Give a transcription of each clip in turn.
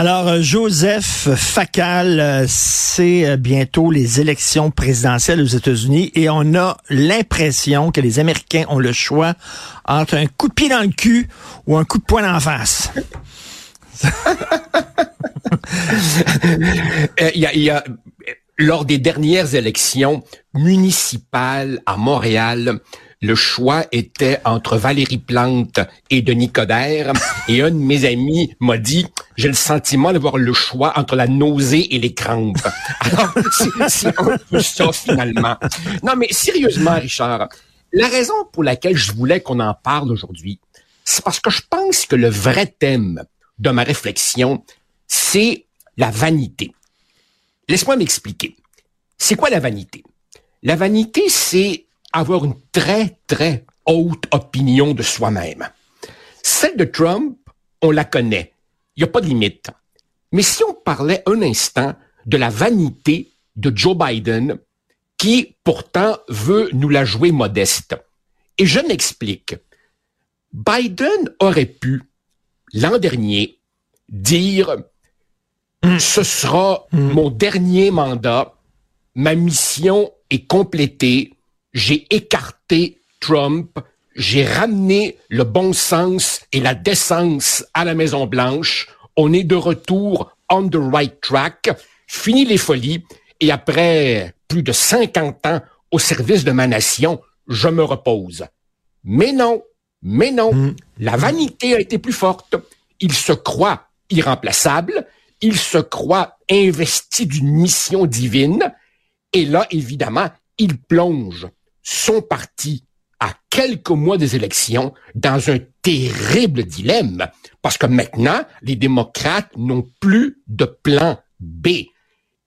Alors, euh, Joseph Facal, euh, c'est euh, bientôt les élections présidentielles aux États-Unis et on a l'impression que les Américains ont le choix entre un coup de pied dans le cul ou un coup de poing en face. il y a lors des dernières élections municipales à Montréal, le choix était entre Valérie Plante et Denis Coderre. Et un de mes amis m'a dit, j'ai le sentiment d'avoir le choix entre la nausée et les crampes. Alors, c'est un peu ça finalement. Non, mais sérieusement, Richard, la raison pour laquelle je voulais qu'on en parle aujourd'hui, c'est parce que je pense que le vrai thème de ma réflexion, c'est la vanité. Laisse-moi m'expliquer. C'est quoi la vanité? La vanité, c'est avoir une très, très haute opinion de soi-même. Celle de Trump, on la connaît. Il n'y a pas de limite. Mais si on parlait un instant de la vanité de Joe Biden, qui pourtant veut nous la jouer modeste. Et je m'explique. Biden aurait pu, l'an dernier, dire Mm. Ce sera mm. mon dernier mandat. Ma mission est complétée. J'ai écarté Trump. J'ai ramené le bon sens et la décence à la Maison Blanche. On est de retour on the right track. Fini les folies. Et après plus de 50 ans au service de ma nation, je me repose. Mais non, mais non. Mm. La vanité a été plus forte. Il se croit irremplaçable il se croit investi d'une mission divine, et là, évidemment, il plonge son parti à quelques mois des élections dans un terrible dilemme, parce que maintenant, les démocrates n'ont plus de plan B.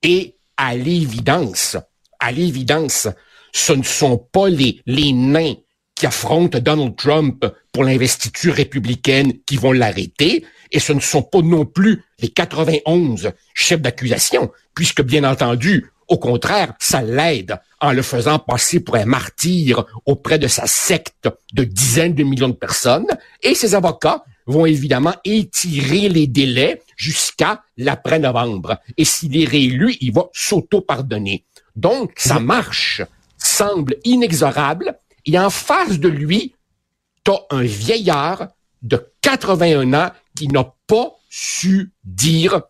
Et à l'évidence, à l'évidence, ce ne sont pas les, les nains qui affrontent Donald Trump pour l'investiture républicaine qui vont l'arrêter, et ce ne sont pas non plus les 91 chefs d'accusation, puisque bien entendu, au contraire, ça l'aide en le faisant passer pour un martyr auprès de sa secte de dizaines de millions de personnes, et ses avocats vont évidemment étirer les délais jusqu'à l'après-novembre. Et s'il est réélu, il va s'auto-pardonner. Donc, sa marche semble inexorable, et en face de lui, t'as un vieillard de 81 ans qui n'a pas su dire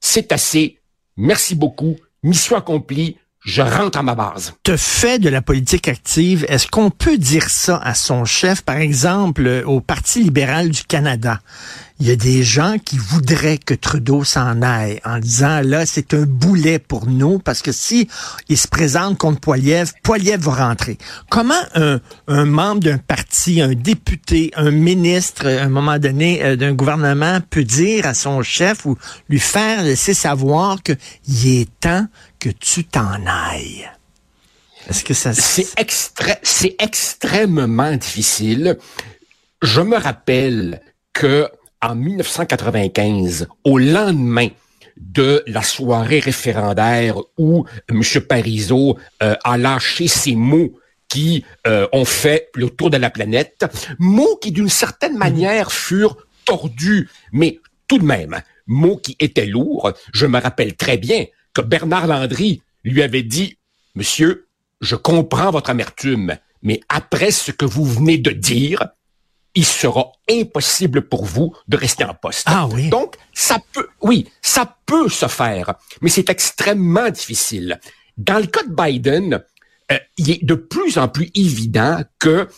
c'est assez, merci beaucoup, mission accomplie, je rentre à ma base. Te fait de la politique active, est-ce qu'on peut dire ça à son chef, par exemple, au Parti libéral du Canada? il y a des gens qui voudraient que Trudeau s'en aille en disant là c'est un boulet pour nous parce que si il se présente contre Poiliev, Poiliev va rentrer. Comment un, un membre d'un parti, un député, un ministre, à un moment donné euh, d'un gouvernement peut dire à son chef ou lui faire laisser savoir que il est temps que tu t'en ailles? Est-ce que ça c'est extra... c'est extrêmement difficile. Je me rappelle que en 1995, au lendemain de la soirée référendaire où M. Parizeau euh, a lâché ces mots qui euh, ont fait le tour de la planète, mots qui d'une certaine manière furent tordus, mais tout de même, mots qui étaient lourds. Je me rappelle très bien que Bernard Landry lui avait dit, Monsieur, je comprends votre amertume, mais après ce que vous venez de dire, il sera impossible pour vous de rester en poste. Ah oui. Donc, ça peut, oui, ça peut se faire, mais c'est extrêmement difficile. Dans le cas de Biden, euh, il est de plus en plus évident que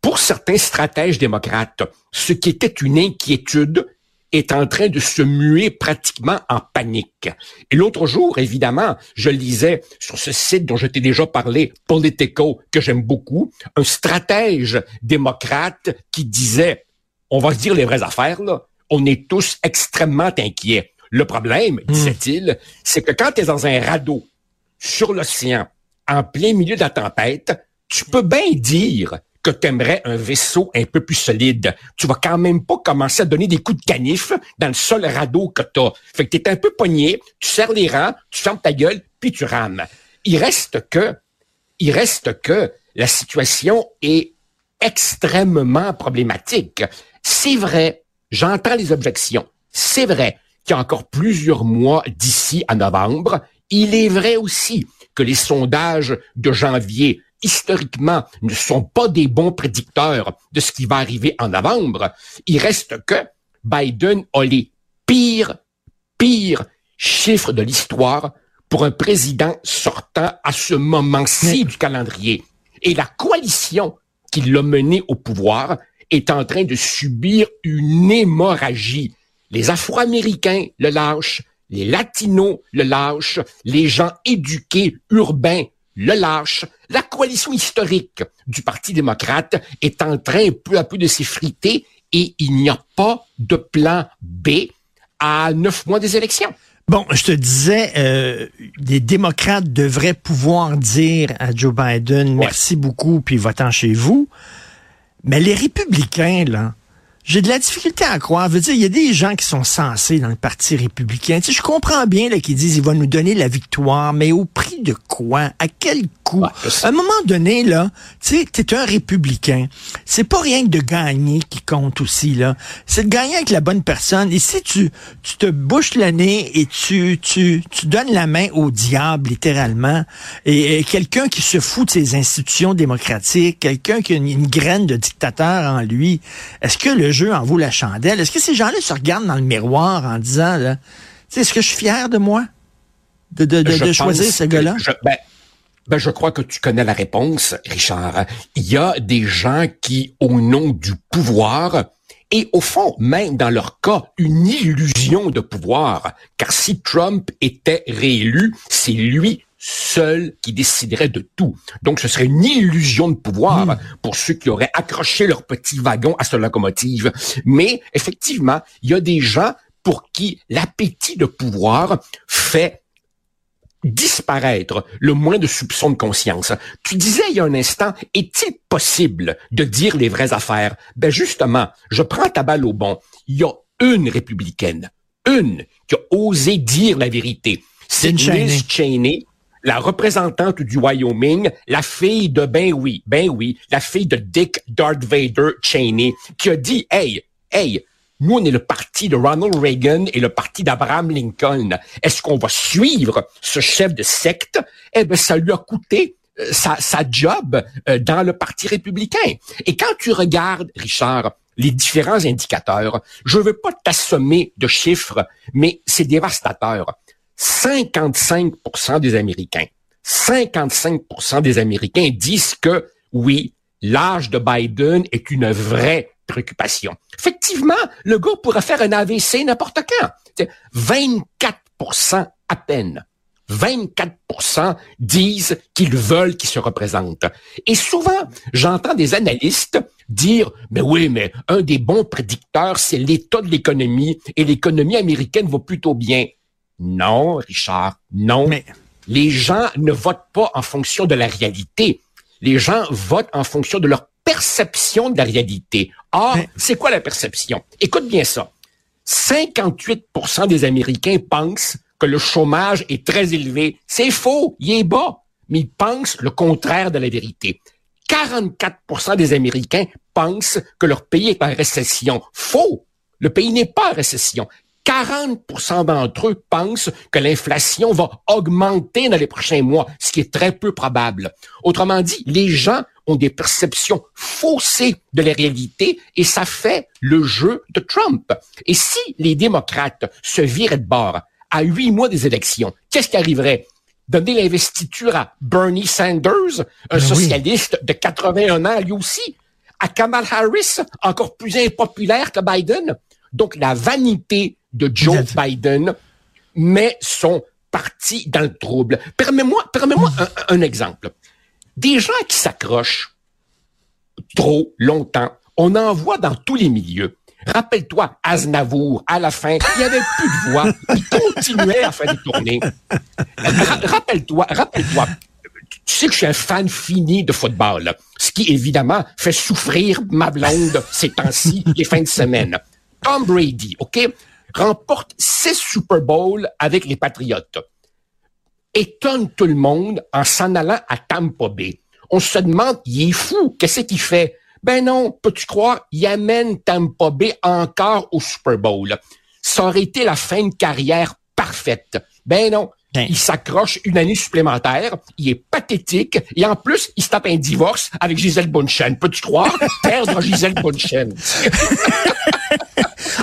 pour certains stratèges démocrates, ce qui était une inquiétude est en train de se muer pratiquement en panique. Et l'autre jour, évidemment, je lisais sur ce site dont je t'ai déjà parlé, Politico, que j'aime beaucoup, un stratège démocrate qui disait, on va se dire les vraies affaires, là, on est tous extrêmement inquiets. Le problème, hmm. disait-il, c'est que quand tu es dans un radeau sur l'océan, en plein milieu de la tempête, tu peux bien dire que tu un vaisseau un peu plus solide. Tu vas quand même pas commencer à donner des coups de canif dans le seul radeau que tu as. Fait que tu es un peu pogné, tu serres les rangs, tu fermes ta gueule, puis tu rames. Il reste que, il reste que la situation est extrêmement problématique. C'est vrai, j'entends les objections. C'est vrai qu'il y a encore plusieurs mois d'ici à novembre. Il est vrai aussi que les sondages de janvier historiquement ne sont pas des bons prédicteurs de ce qui va arriver en novembre. Il reste que Biden a les pires, pires chiffres de l'histoire pour un président sortant à ce moment-ci du calendrier. Et la coalition qui l'a mené au pouvoir est en train de subir une hémorragie. Les Afro-Américains le lâchent, les Latinos le lâchent, les gens éduqués, urbains le lâchent. La coalition historique du Parti démocrate est en train peu à peu de s'effriter et il n'y a pas de plan B à neuf mois des élections. Bon, je te disais, euh, les démocrates devraient pouvoir dire à Joe Biden, merci beaucoup, puis votant chez vous. Mais les républicains, là, j'ai de la difficulté à croire. Je veux dire, il y a des gens qui sont censés dans le Parti républicain. Tu sais, je comprends bien qu'ils disent ils vont nous donner la victoire, mais au prix de quoi? À quel coût? à un moment donné, là, tu sais, t'es un républicain. C'est pas rien que de gagner qui compte aussi, là. C'est de gagner avec la bonne personne. Et si tu, tu te bouches le nez et tu, tu, tu donnes la main au diable, littéralement, et, quelqu'un qui se fout de ses institutions démocratiques, quelqu'un qui a une, une graine de dictateur en lui, est-ce que le jeu en vaut la chandelle. Est-ce que ces gens-là se regardent dans le miroir en disant, là, est-ce que je suis fier de moi? De, de, choisir ce gars-là? Ben, ben, je crois que tu connais la réponse, Richard. Il y a des gens qui, au nom du pouvoir, et au fond, même dans leur cas, une illusion de pouvoir, car si Trump était réélu, c'est lui seul qui déciderait de tout. Donc, ce serait une illusion de pouvoir hmm. pour ceux qui auraient accroché leur petit wagon à cette locomotive. Mais, effectivement, il y a des gens pour qui l'appétit de pouvoir fait disparaître le moins de soupçons de conscience. Tu disais il y a un instant, est-il possible de dire les vraies affaires? Ben justement, je prends ta balle au bon. Il y a une républicaine, une qui a osé dire la vérité. C'est Liz Cheney la représentante du Wyoming, la fille de, ben oui, ben oui, la fille de Dick Darth Vader Cheney, qui a dit, hey, hey, nous, on est le parti de Ronald Reagan et le parti d'Abraham Lincoln. Est-ce qu'on va suivre ce chef de secte? Eh bien, ça lui a coûté euh, sa, job euh, dans le Parti républicain. Et quand tu regardes, Richard, les différents indicateurs, je veux pas t'assommer de chiffres, mais c'est dévastateur. 55 des Américains, 55 des Américains disent que oui, l'âge de Biden est une vraie préoccupation. Effectivement, le gars pourrait faire un AVC n'importe quand. 24% à peine. 24% disent qu'ils veulent qu'il se représente. Et souvent, j'entends des analystes dire, mais oui, mais un des bons prédicteurs, c'est l'état de l'économie et l'économie américaine va plutôt bien. Non, Richard, non. Mais... Les gens ne votent pas en fonction de la réalité. Les gens votent en fonction de leur perception de la réalité. Or, c'est quoi la perception? Écoute bien ça. 58% des Américains pensent que le chômage est très élevé. C'est faux, il est bas, mais ils pensent le contraire de la vérité. 44% des Américains pensent que leur pays est en récession. Faux, le pays n'est pas en récession. 40% d'entre eux pensent que l'inflation va augmenter dans les prochains mois, ce qui est très peu probable. Autrement dit, les gens ont des perceptions faussées de la réalité et ça fait le jeu de Trump. Et si les démocrates se viraient de bord à huit mois des élections, qu'est-ce qui arriverait? Donner l'investiture à Bernie Sanders, un ben socialiste de 81 ans lui aussi, à Kamala Harris, encore plus impopulaire que Biden. Donc la vanité de Joe Biden met son parti dans le trouble. Permets-moi permets moi un, exemple. Des gens qui s'accrochent trop longtemps, on en voit dans tous les milieux. Rappelle-toi, Aznavour, à la fin, il n'y avait plus de voix. Il continuait à faire des tournées. Rappelle-toi, rappelle-toi, Tu sais que je suis un fan fini de football, ce qui évidemment fait souffrir ma blonde ces temps-ci, les fins de semaine. Tom Brady, OK, remporte six Super Bowls avec les Patriotes. Étonne tout le monde en s'en allant à Tampa Bay. On se demande, il est fou, qu'est-ce qu'il fait? Ben non, peux-tu croire, il amène Tampa Bay encore au Super Bowl. Ça aurait été la fin de carrière parfaite. Ben non, ben. il s'accroche une année supplémentaire, il est pathétique, et en plus, il se tape un divorce avec Gisèle Bunchen. Peux-tu croire? Perdre Gisèle Bunchen.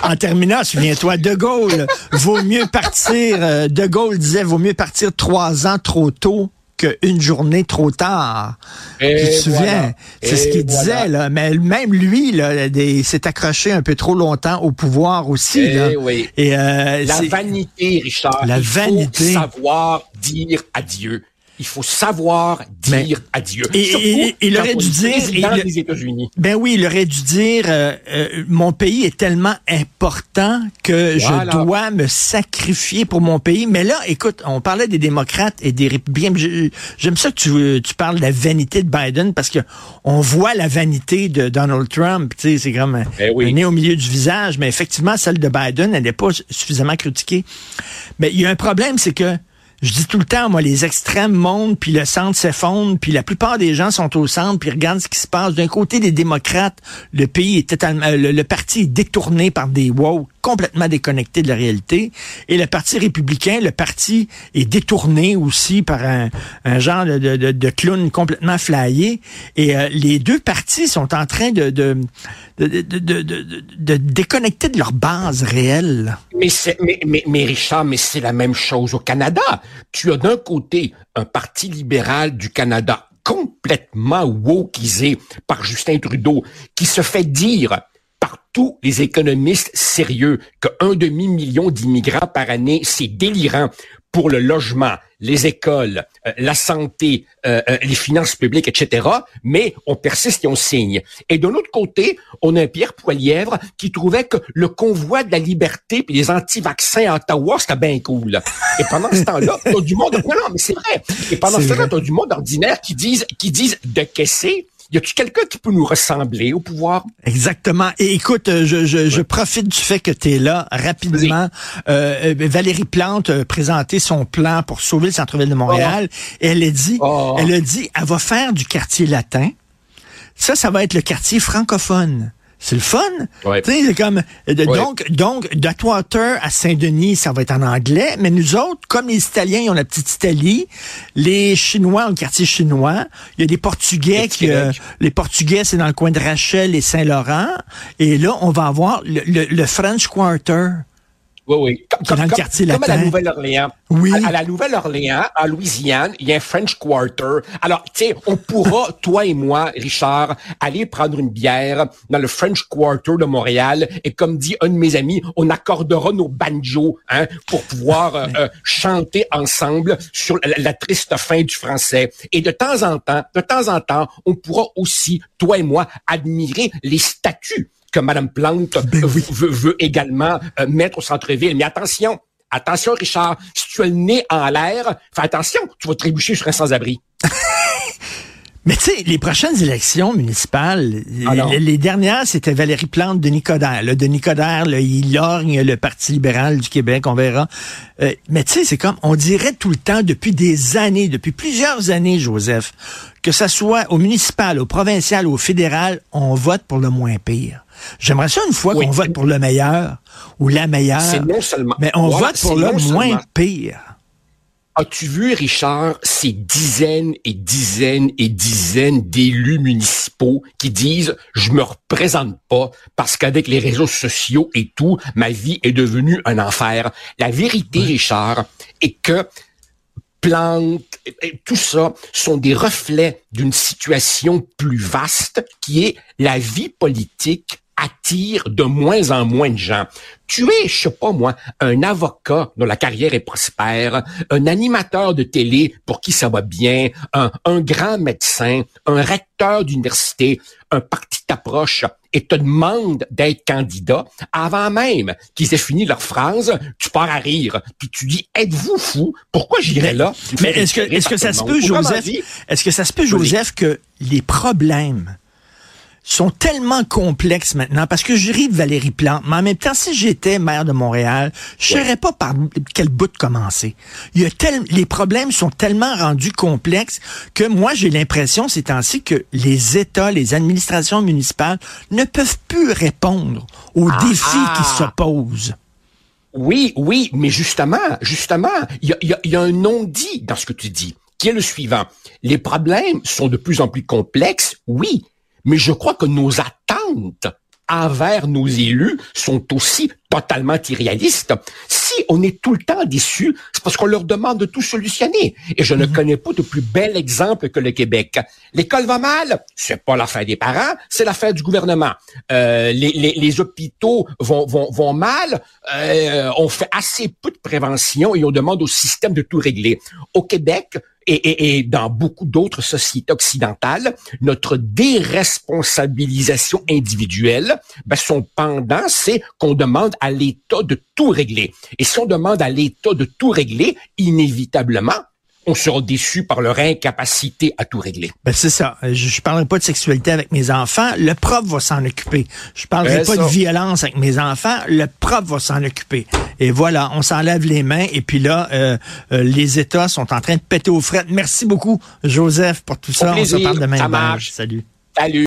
en terminant, souviens-toi, De Gaulle, vaut mieux partir, euh, De Gaulle disait, vaut mieux partir trois ans trop tôt qu'une journée trop tard. tu te souviens? C'est ce qu'il disait, là. Mais même lui, là, s'est accroché un peu trop longtemps au pouvoir aussi. Et là. Oui. Et euh, la vanité, Richard. La vanité. Faut savoir dire adieu. Il faut savoir dire adieu. Et, il aurait dû dire, les États-Unis. Ben oui, il aurait dû dire, euh, euh, mon pays est tellement important que je dois me sacrifier pour mon pays. Mais là, écoute, on parlait des démocrates et des républicains. J'aime ça que tu, tu parles de la vanité de Biden parce que on voit la vanité de Donald Trump. Tu sais, c'est comme ben un nez au milieu du visage. Mais effectivement, celle de Biden, elle n'est pas suffisamment critiquée. Mais il y a un problème, c'est que je dis tout le temps, moi, les extrêmes montent, puis le centre s'effondre, puis la plupart des gens sont au centre, puis regardent ce qui se passe. D'un côté, des démocrates, le pays est totalement, le, le parti est détourné par des woke complètement déconnecté de la réalité. Et le Parti républicain, le parti est détourné aussi par un, genre de, clown complètement flyé. Et euh, les deux partis sont en train de, déconnecter de leur base réelle. Mais, mais, mais, mais Richard, mais c'est la même chose au Canada. Tu as d'un côté un parti libéral du Canada complètement wokisé par Justin Trudeau, qui se fait dire tous les économistes sérieux qu'un demi-million d'immigrants par année, c'est délirant pour le logement, les écoles, euh, la santé, euh, euh, les finances publiques, etc. Mais on persiste et on signe. Et de l'autre côté, on a un Pierre Poilièvre qui trouvait que le convoi de la liberté puis les anti-vaccins à Ottawa, c'était bien cool. Et pendant ce temps-là, t'as du monde... Non, non, mais c'est vrai. Et pendant ce temps-là, t'as du monde ordinaire qui disent, qui disent de caisser y a-tu quelqu'un qui peut nous ressembler au pouvoir? Exactement. Et écoute, euh, je, je, je profite du fait que tu es là rapidement. Euh, euh, Valérie Plante a présenté son plan pour sauver le centre-ville de Montréal. Oh. Et elle a dit, oh. elle a dit, elle va faire du quartier latin. Ça, ça va être le quartier francophone. C'est le fun. Ouais. C'est comme euh, donc donc d'Atwater à Saint-Denis, ça va être en anglais, mais nous autres, comme les Italiens, ils ont la petite Italie, les Chinois ont le quartier chinois, il y a des Portugais qui euh, les Portugais c'est dans le coin de Rachel et Saint-Laurent, et là on va avoir le, le French Quarter. Oui, oui. Comme, dans le quartier comme à la Nouvelle-Orléans. Oui. À, la Nouvelle-Orléans, en Louisiane, il y a un French Quarter. Alors, tu sais, on pourra, toi et moi, Richard, aller prendre une bière dans le French Quarter de Montréal et comme dit un de mes amis, on accordera nos banjos hein, pour pouvoir euh, euh, chanter ensemble sur la, la, triste fin du français. Et de temps en temps, de temps en temps, on pourra aussi, toi et moi, admirer les statues que Mme Plante ben veut, également euh, mettre au centre-ville. Mais attention, attention, Richard, si tu as le nez en l'air, fais attention, tu vas trébucher sur un sans-abri. Mais tu sais, les prochaines élections municipales, ah les, dernières, c'était Valérie Plante, de Nicodère. Le Denis Coderre, il lorgne le Parti libéral du Québec, on verra. Euh, mais tu sais, c'est comme, on dirait tout le temps, depuis des années, depuis plusieurs années, Joseph, que ça soit au municipal, au provincial au fédéral, on vote pour le moins pire. J'aimerais ça une fois qu'on vote pour le meilleur ou la meilleure. Non seulement, mais on vote pour le moins pire. As-tu vu, Richard, ces dizaines et dizaines et dizaines d'élus municipaux qui disent je me représente pas parce qu'avec les réseaux sociaux et tout, ma vie est devenue un enfer. La vérité, Richard, est que plantes, tout ça sont des reflets d'une situation plus vaste qui est la vie politique attire de moins en moins de gens. Tu es, je sais pas moi, un avocat dont la carrière est prospère, un animateur de télé pour qui ça va bien, un, un grand médecin, un recteur d'université, un parti t'approche et te demande d'être candidat avant même qu'ils aient fini leur phrase, tu pars à rire, puis tu dis êtes-vous fou? Pourquoi j'irais là? Mais est-ce que est-ce que ça se peut Joseph? Est-ce que ça se peut Joseph que les problèmes sont tellement complexes maintenant parce que je ris de Valérie Plante, mais en même temps, si j'étais maire de Montréal, je ne saurais pas par quel bout de commencer. Il y a tel, les problèmes sont tellement rendus complexes que moi, j'ai l'impression ces temps-ci que les États, les administrations municipales ne peuvent plus répondre aux ah, défis qui ah. s'opposent. Oui, oui, mais justement, justement, il y a, y a un non-dit dans ce que tu dis, qui est le suivant. Les problèmes sont de plus en plus complexes, oui, mais je crois que nos attentes envers nos élus sont aussi totalement irréalistes. Si on est tout le temps déçu, c'est parce qu'on leur demande de tout solutionner. Et je ne mhm. connais pas de plus bel exemple que le Québec. L'école va mal, c'est pas l'affaire des parents, c'est l'affaire du gouvernement. Euh, les, les, les, hôpitaux vont, vont, vont mal, euh, on fait assez peu de prévention et on demande au système de tout régler. Au Québec, et, et, dans beaucoup d'autres sociétés occidentales, notre déresponsabilisation individuelle, ben son pendant, c'est qu'on demande à l'État de tout régler. Et si on demande à l'État de tout régler, inévitablement, on sera déçu par leur incapacité à tout régler. Ben c'est ça. Je, je parlerai pas de sexualité avec mes enfants. Le prof va s'en occuper. Je parlerai pas de violence avec mes enfants. Le prof va s'en occuper. Et voilà, on s'enlève les mains. Et puis là, euh, euh, les États sont en train de péter aux frettes. Merci beaucoup, Joseph, pour tout ça. on se parle demain. Ça marche. Salut. Salut.